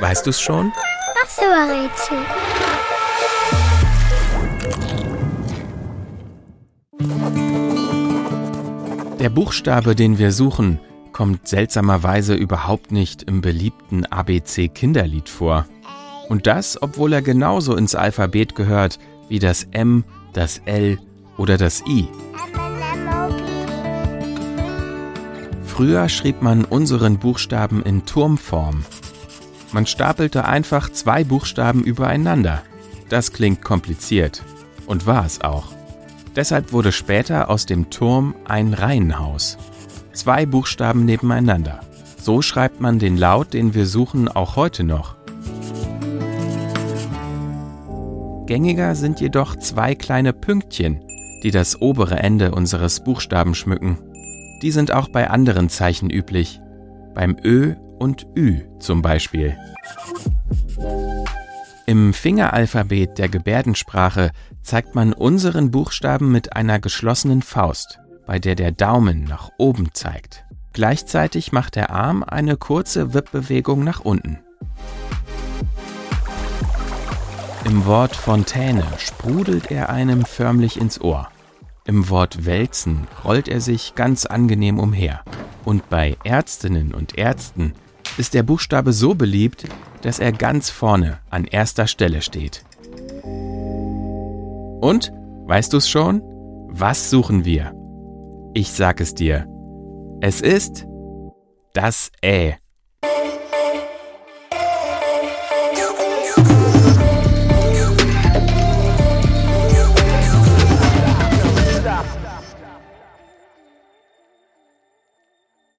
Weißt du's schon? Ach so, Rätsel. Der Buchstabe, den wir suchen, kommt seltsamerweise überhaupt nicht im beliebten ABC-Kinderlied vor. Und das, obwohl er genauso ins Alphabet gehört wie das M, das L oder das I. Früher schrieb man unseren Buchstaben in Turmform. Man stapelte einfach zwei Buchstaben übereinander. Das klingt kompliziert. Und war es auch. Deshalb wurde später aus dem Turm ein Reihenhaus. Zwei Buchstaben nebeneinander. So schreibt man den Laut, den wir suchen, auch heute noch. Gängiger sind jedoch zwei kleine Pünktchen, die das obere Ende unseres Buchstaben schmücken. Die sind auch bei anderen Zeichen üblich, beim Ö und Ü zum Beispiel. Im Fingeralphabet der Gebärdensprache zeigt man unseren Buchstaben mit einer geschlossenen Faust, bei der der Daumen nach oben zeigt. Gleichzeitig macht der Arm eine kurze Wippbewegung nach unten. Im Wort Fontäne sprudelt er einem förmlich ins Ohr. Im Wort Wälzen rollt er sich ganz angenehm umher. Und bei Ärztinnen und Ärzten ist der Buchstabe so beliebt, dass er ganz vorne an erster Stelle steht. Und, weißt du's schon? Was suchen wir? Ich sag es dir. Es ist das Ä.